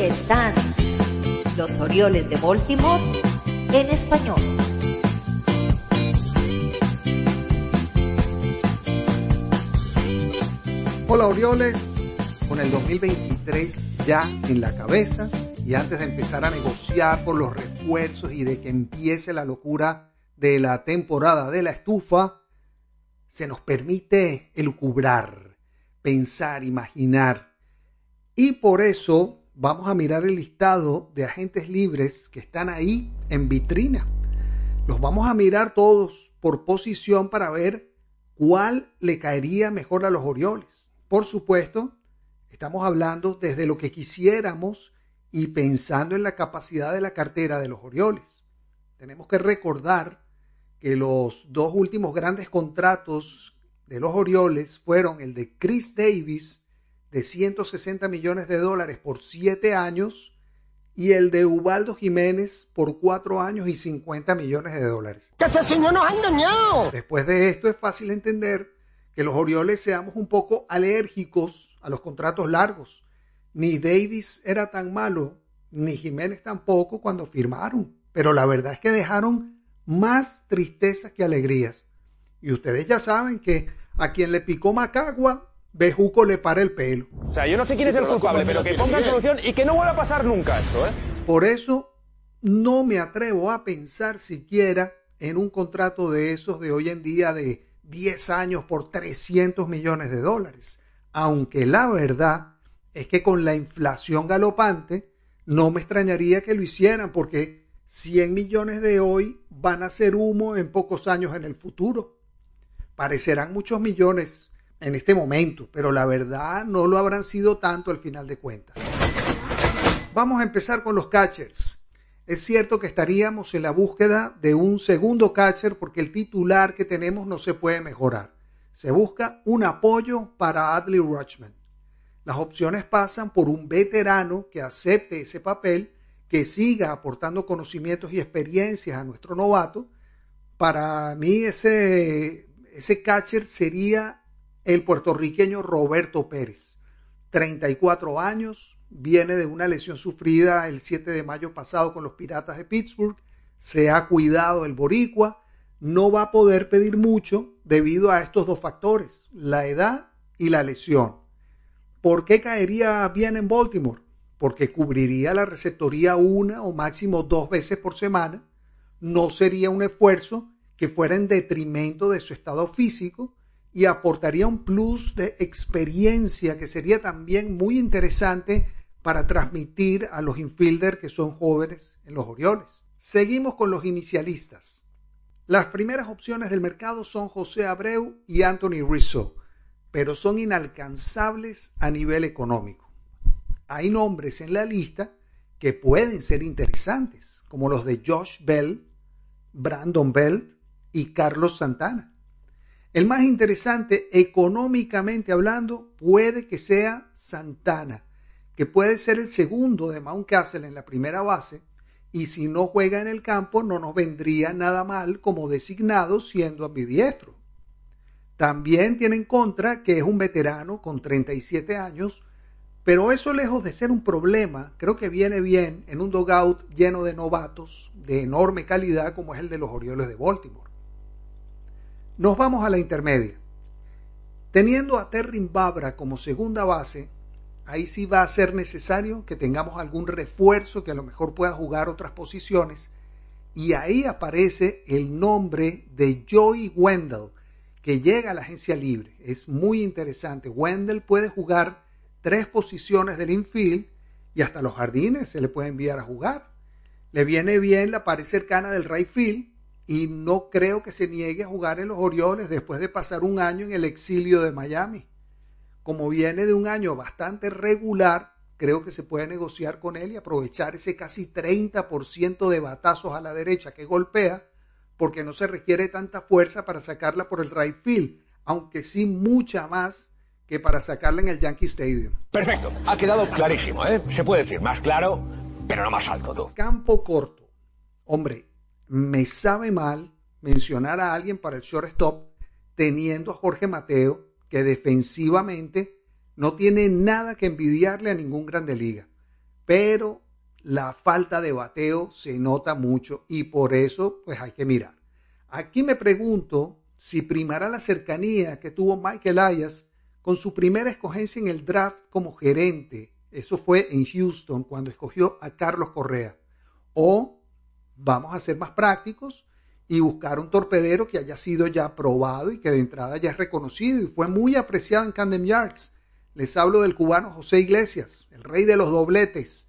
Están los Orioles de Baltimore en español. Hola Orioles, con el 2023 ya en la cabeza y antes de empezar a negociar por los refuerzos y de que empiece la locura de la temporada de la estufa, se nos permite elucubrar, pensar, imaginar. Y por eso vamos a mirar el listado de agentes libres que están ahí en vitrina. Los vamos a mirar todos por posición para ver cuál le caería mejor a los Orioles. Por supuesto, estamos hablando desde lo que quisiéramos y pensando en la capacidad de la cartera de los Orioles. Tenemos que recordar que los dos últimos grandes contratos de los Orioles fueron el de Chris Davis de 160 millones de dólares por siete años y el de Ubaldo Jiménez por cuatro años y 50 millones de dólares. ¡Que este señor nos ha engañado! Después de esto es fácil entender que los Orioles seamos un poco alérgicos a los contratos largos. Ni Davis era tan malo, ni Jiménez tampoco cuando firmaron. Pero la verdad es que dejaron más tristezas que alegrías. Y ustedes ya saben que a quien le picó Macagua, Bejuco le para el pelo. O sea, yo no sé quién es el culpable, pero que pongan solución y que no vuelva a pasar nunca esto, ¿eh? Por eso no me atrevo a pensar siquiera en un contrato de esos de hoy en día de 10 años por 300 millones de dólares. Aunque la verdad es que con la inflación galopante no me extrañaría que lo hicieran porque 100 millones de hoy van a ser humo en pocos años en el futuro. Parecerán muchos millones en este momento, pero la verdad no lo habrán sido tanto al final de cuentas. Vamos a empezar con los catchers. Es cierto que estaríamos en la búsqueda de un segundo catcher porque el titular que tenemos no se puede mejorar. Se busca un apoyo para Adley Rutschman. Las opciones pasan por un veterano que acepte ese papel, que siga aportando conocimientos y experiencias a nuestro novato. Para mí ese, ese catcher sería el puertorriqueño Roberto Pérez. 34 años, viene de una lesión sufrida el 7 de mayo pasado con los Piratas de Pittsburgh, se ha cuidado el boricua, no va a poder pedir mucho debido a estos dos factores, la edad y la lesión. ¿Por qué caería bien en Baltimore? Porque cubriría la receptoría una o máximo dos veces por semana, no sería un esfuerzo que fuera en detrimento de su estado físico y aportaría un plus de experiencia que sería también muy interesante para transmitir a los infielders que son jóvenes en los Orioles. Seguimos con los inicialistas. Las primeras opciones del mercado son José Abreu y Anthony Rizzo, pero son inalcanzables a nivel económico. Hay nombres en la lista que pueden ser interesantes, como los de Josh Bell, Brandon Belt y Carlos Santana. El más interesante económicamente hablando puede que sea Santana, que puede ser el segundo de Mountcastle en la primera base, y si no juega en el campo no nos vendría nada mal como designado siendo ambidiestro. También tiene en contra que es un veterano con 37 años, pero eso lejos de ser un problema, creo que viene bien en un dogout lleno de novatos de enorme calidad como es el de los Orioles de Baltimore. Nos vamos a la intermedia. Teniendo a Terrin Babra como segunda base, ahí sí va a ser necesario que tengamos algún refuerzo que a lo mejor pueda jugar otras posiciones. Y ahí aparece el nombre de Joey Wendell, que llega a la agencia libre. Es muy interesante. Wendell puede jugar tres posiciones del infield y hasta los jardines se le puede enviar a jugar. Le viene bien la pared cercana del right field y no creo que se niegue a jugar en los Orioles después de pasar un año en el exilio de Miami como viene de un año bastante regular, creo que se puede negociar con él y aprovechar ese casi 30% de batazos a la derecha que golpea, porque no se requiere tanta fuerza para sacarla por el right field, aunque sí mucha más que para sacarla en el Yankee Stadium. Perfecto, ha quedado clarísimo, ¿eh? Se puede decir más claro, pero no más alto tú. Campo corto. Hombre, me sabe mal mencionar a alguien para el shortstop teniendo a Jorge Mateo que defensivamente no tiene nada que envidiarle a ningún grande liga. pero la falta de bateo se nota mucho y por eso pues hay que mirar. Aquí me pregunto si primará la cercanía que tuvo Michael Ayas con su primera escogencia en el draft como gerente. Eso fue en Houston cuando escogió a Carlos Correa. O vamos a ser más prácticos y buscar un torpedero que haya sido ya probado y que de entrada ya es reconocido y fue muy apreciado en Camden Yards. Les hablo del cubano José Iglesias, el rey de los dobletes.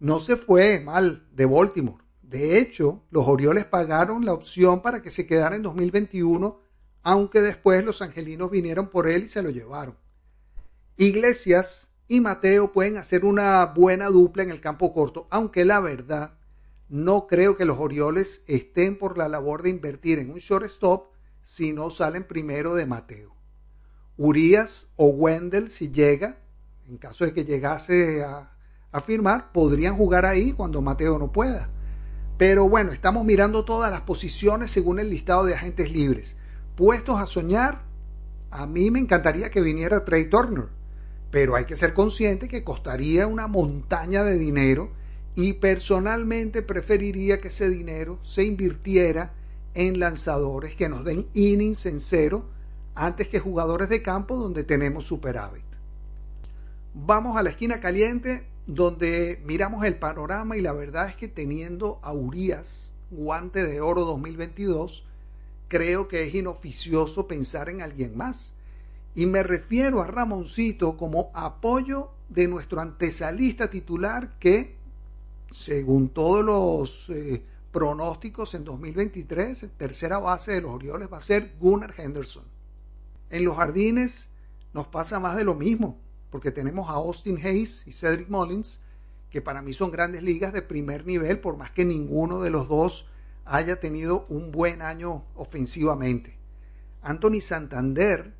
No se fue mal de Baltimore. De hecho, los Orioles pagaron la opción para que se quedara en 2021 aunque después los angelinos vinieron por él y se lo llevaron. Iglesias y Mateo pueden hacer una buena dupla en el campo corto, aunque la verdad no creo que los Orioles estén por la labor de invertir en un shortstop si no salen primero de Mateo. Urias o Wendell, si llega, en caso de que llegase a, firmar, podrían jugar ahí cuando Mateo no pueda. Pero bueno, estamos mirando todas las posiciones según el listado de agentes libres puestos a soñar, a mí me encantaría que viniera Trey Turner, pero hay que ser consciente que costaría una montaña de dinero y personalmente preferiría que ese dinero se invirtiera en lanzadores que nos den innings en cero antes que jugadores de campo donde tenemos superávit. Vamos a la esquina caliente donde miramos el panorama y la verdad es que teniendo a Urias, guante de oro 2022, creo que es inoficioso pensar en alguien más. Y me refiero a Ramoncito como apoyo de nuestro antesalista titular que, según todos los eh, pronósticos en 2023, tercera base de los Orioles va a ser Gunnar Henderson. En los jardines nos pasa más de lo mismo, porque tenemos a Austin Hayes y Cedric Mullins, que para mí son grandes ligas de primer nivel, por más que ninguno de los dos haya tenido un buen año ofensivamente. Anthony Santander,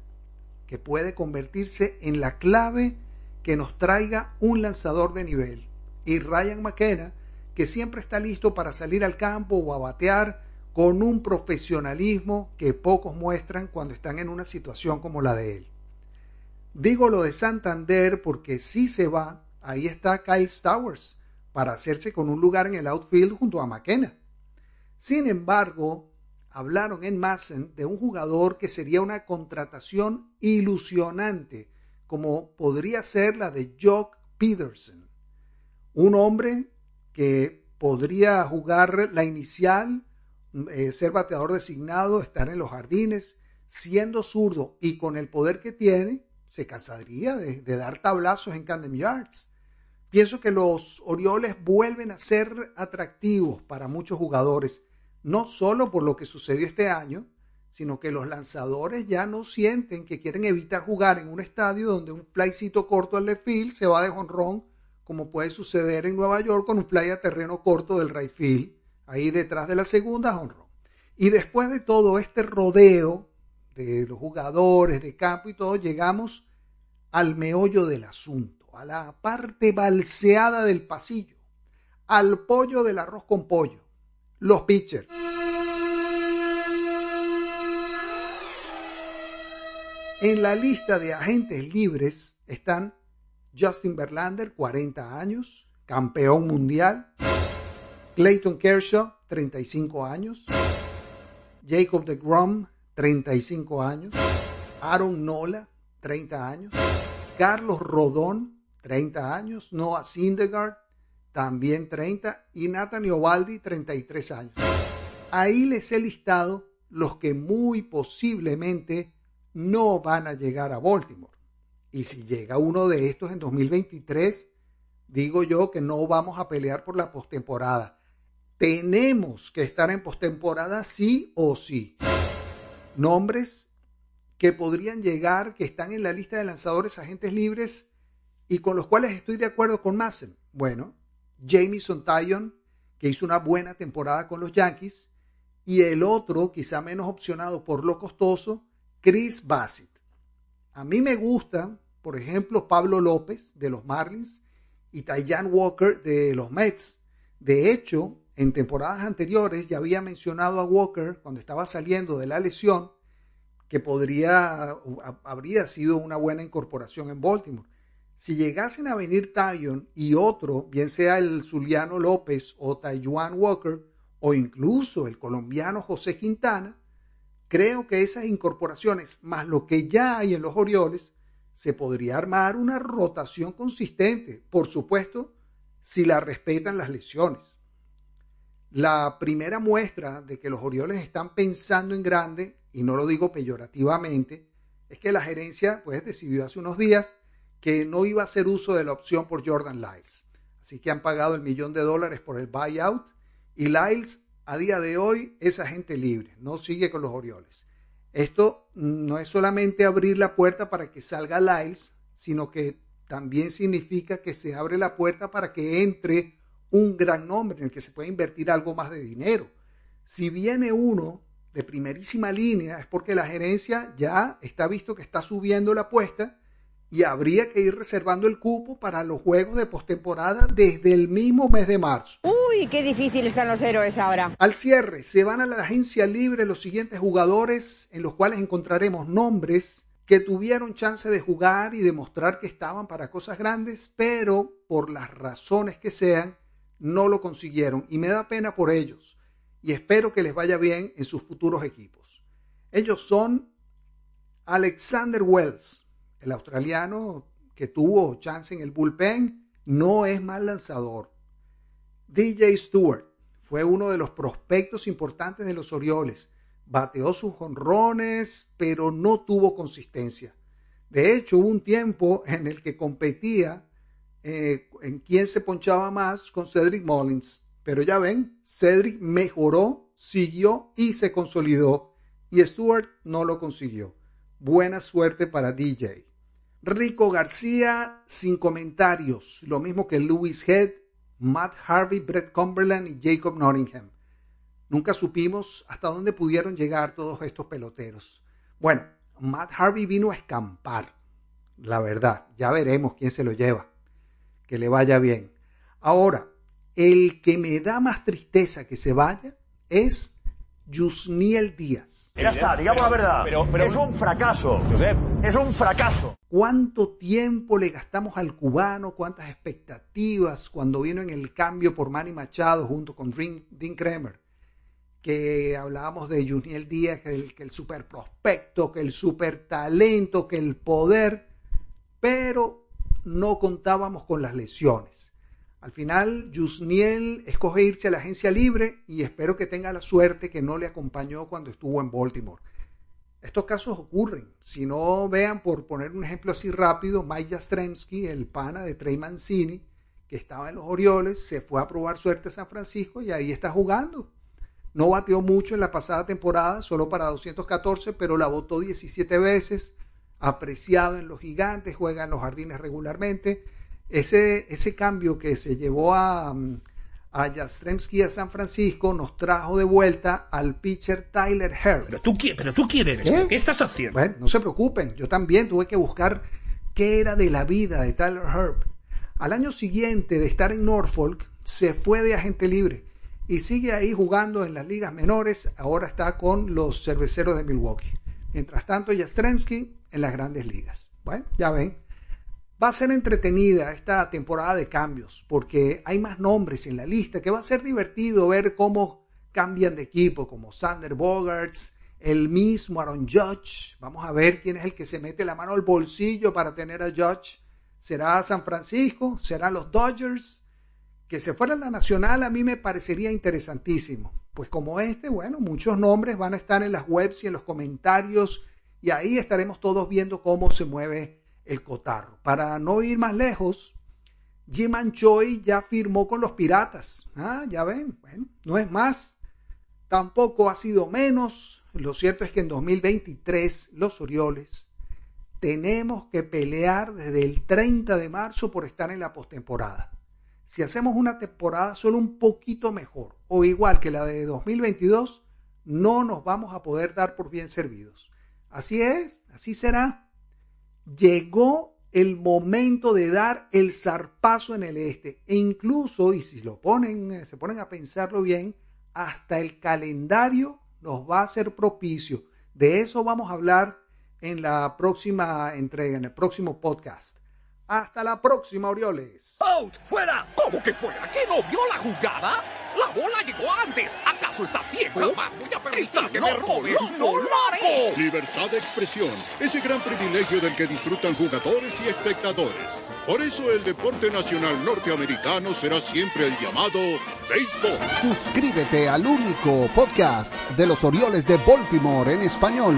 que puede convertirse en la clave que nos traiga un lanzador de nivel. Y Ryan McKenna, que siempre está listo para salir al campo o a batear con un profesionalismo que pocos muestran cuando están en una situación como la de él. Digo lo de Santander porque si se va, ahí está Kyle Stowers para hacerse con un lugar en el outfield junto a McKenna. Sin embargo, hablaron en Massen de un jugador que sería una contratación ilusionante, como podría ser la de Jock Peterson. Un hombre que podría jugar la inicial, eh, ser bateador designado, estar en los jardines, siendo zurdo y con el poder que tiene, se cansaría de, dar tablazos en Camden Yards. Pienso que los Orioles vuelven a ser atractivos para muchos jugadores no solo por lo que sucedió este año, sino que los lanzadores ya no sienten que quieren evitar jugar en un estadio donde un flycito corto al left se va de jonrón, como puede suceder en Nueva York con un fly a terreno corto del right field, ahí detrás de la segunda jonrón. Y después de todo este rodeo de los jugadores de campo y todo, llegamos al meollo del asunto, a la parte balseada del pasillo, al pollo del arroz con pollo los pitchers. En la lista de agentes libres están Justin Verlander, 40 años, campeón mundial. Clayton Kershaw, 35 años. Jacob de Grom, 35 años. Aaron Nola, 30 años. Carlos Rodón, 30 años. Noah Syndergaard, también 30, y Nathan Ovaldi, 33 años. Ahí les he listado los que muy posiblemente no van a llegar a Baltimore. Y si llega uno de estos en 2023, digo yo que no vamos a pelear por la postemporada. Tenemos que estar en postemporada sí o sí. Nombres que podrían llegar, que están en la lista de lanzadores agentes libres y con los cuales estoy de acuerdo con Massen. Bueno, Jamison Tyon, que hizo una buena temporada con los Yankees, y el otro, quizá menos opcionado por lo costoso, Chris Bassett. A mí me gusta, por ejemplo, Pablo López de los Marlins y Tyan Walker de los Mets. De hecho, en temporadas anteriores ya había mencionado a Walker cuando estaba saliendo de la lesión que podría habría sido una buena incorporación en Baltimore. Si llegasen a venir Tyon y otro, bien sea el Zuliano López o Taiwan Walker, o incluso el colombiano José Quintana, creo que esas incorporaciones, más lo que ya hay en los Orioles, se podría armar una rotación consistente, por supuesto, si la respetan las lesiones. La primera muestra de que los Orioles están pensando en grande, y no lo digo peyorativamente, es que la gerencia pues decidió hace unos días que no iba a hacer uso de la opción por Jordan Lyles. Así que han pagado el millón de dólares por el buyout y Lyles a día de hoy es agente libre, no sigue con los Orioles. Esto no es solamente abrir la puerta para que salga Lyles, sino que también significa que se abre la puerta para que entre un gran nombre en el que se puede invertir algo más de dinero. Si viene uno de primerísima línea es porque la gerencia ya está visto que está subiendo la apuesta y habría que ir reservando el cupo para los juegos de postemporada desde el mismo mes de marzo. Uy, qué difícil están los héroes ahora. Al cierre, se van a la agencia libre los siguientes jugadores en los cuales encontraremos nombres que tuvieron chance de jugar y demostrar que estaban para cosas grandes, pero por las razones que sean, no lo consiguieron y me da pena por ellos y espero que les vaya bien en sus futuros equipos. Ellos son Alexander Wells, el australiano que tuvo chance en el bullpen no es mal lanzador. DJ Stewart fue uno de los prospectos importantes de los Orioles. Bateó sus jonrones, pero no tuvo consistencia. De hecho, hubo un tiempo en el que competía eh, en quién se ponchaba más con Cedric Mullins. Pero ya ven, Cedric mejoró, siguió y se consolidó. Y Stewart no lo consiguió. Buena suerte para DJ. Rico García, sin comentarios. Lo mismo que Louis Head, Matt Harvey, Brett Cumberland y Jacob Nottingham. Nunca supimos hasta dónde pudieron llegar todos estos peloteros. Bueno, Matt Harvey vino a escampar. La verdad, ya veremos quién se lo lleva. Que le vaya bien. Ahora, el que me da más tristeza que se vaya es Yusniel Díaz. Ya está, digamos la verdad. es un fracaso. Es un fracaso. ¿Cuánto tiempo le gastamos al cubano? ¿Cuántas expectativas cuando vino en el cambio por Manny Machado junto con Dean Kramer? Que hablábamos de Juniel Díaz, que el, que el super prospecto, que el super talento, que el poder, pero no contábamos con las lesiones. Al final, Yusniel escoge irse a la agencia libre y espero que tenga la suerte que no le acompañó cuando estuvo en Baltimore. Estos casos ocurren. Si no vean, por poner un ejemplo así rápido, Mike Jastrzemski, el pana de Trey Mancini, que estaba en los Orioles, se fue a probar suerte a San Francisco y ahí está jugando. No bateó mucho en la pasada temporada, solo para 214, pero la votó 17 veces, apreciado en los gigantes, juega en los jardines regularmente. Ese, ese cambio que se llevó a, a Jastrzemski a San Francisco, nos trajo de vuelta al pitcher Tyler Herb. Pero tú, pero tú quién eres, ¿Qué? estás haciendo? Bueno, no se preocupen, yo también tuve que buscar qué era de la vida de Tyler Herb. Al año siguiente de estar en Norfolk, se fue de agente libre y sigue ahí jugando en las ligas menores, ahora está con los cerveceros de Milwaukee. Mientras tanto, Jastrzemski en las grandes ligas. Bueno, ya ven, Va a ser entretenida esta temporada de cambios porque hay más nombres en la lista que va a ser divertido ver cómo cambian de equipo, como Sander Bogarts, el mismo Aaron Judge. Vamos a ver quién es el que se mete la mano al bolsillo para tener a Judge. ¿Será San Francisco? ¿Será los Dodgers? Que se fuera la nacional a mí me parecería interesantísimo. Pues como este, bueno, muchos nombres van a estar en las webs y en los comentarios y ahí estaremos todos viendo cómo se mueve el cotarro. Para no ir más lejos, Jim Choi ya firmó con los piratas. Ah, ya ven, bueno, no es más, tampoco ha sido menos. Lo cierto es que en 2023 los Orioles tenemos que pelear desde el 30 de marzo por estar en la postemporada. Si hacemos una temporada solo un poquito mejor o igual que la de 2022, no nos vamos a poder dar por bien servidos. Así es, así será llegó el momento de dar el zarpazo en el este. E incluso, y si lo ponen, eh, se ponen a pensarlo bien, hasta el calendario nos va a ser propicio. De eso vamos a hablar en la próxima entrega, en el próximo podcast. Hasta la próxima, Orioles. ¡Out! ¡Fuera! ¿Cómo que fuera? ¿Que no vio la jugada? ¡La bola llegó antes! ¿Acaso está ciego? Jamás voy a permitir que me robe! ¡No lo haré! Libertad de expresión. Ese gran privilegio del que disfrutan jugadores y espectadores. Por eso el deporte nacional norteamericano será siempre el llamado béisbol. Suscríbete al único podcast de los Orioles de Baltimore en español.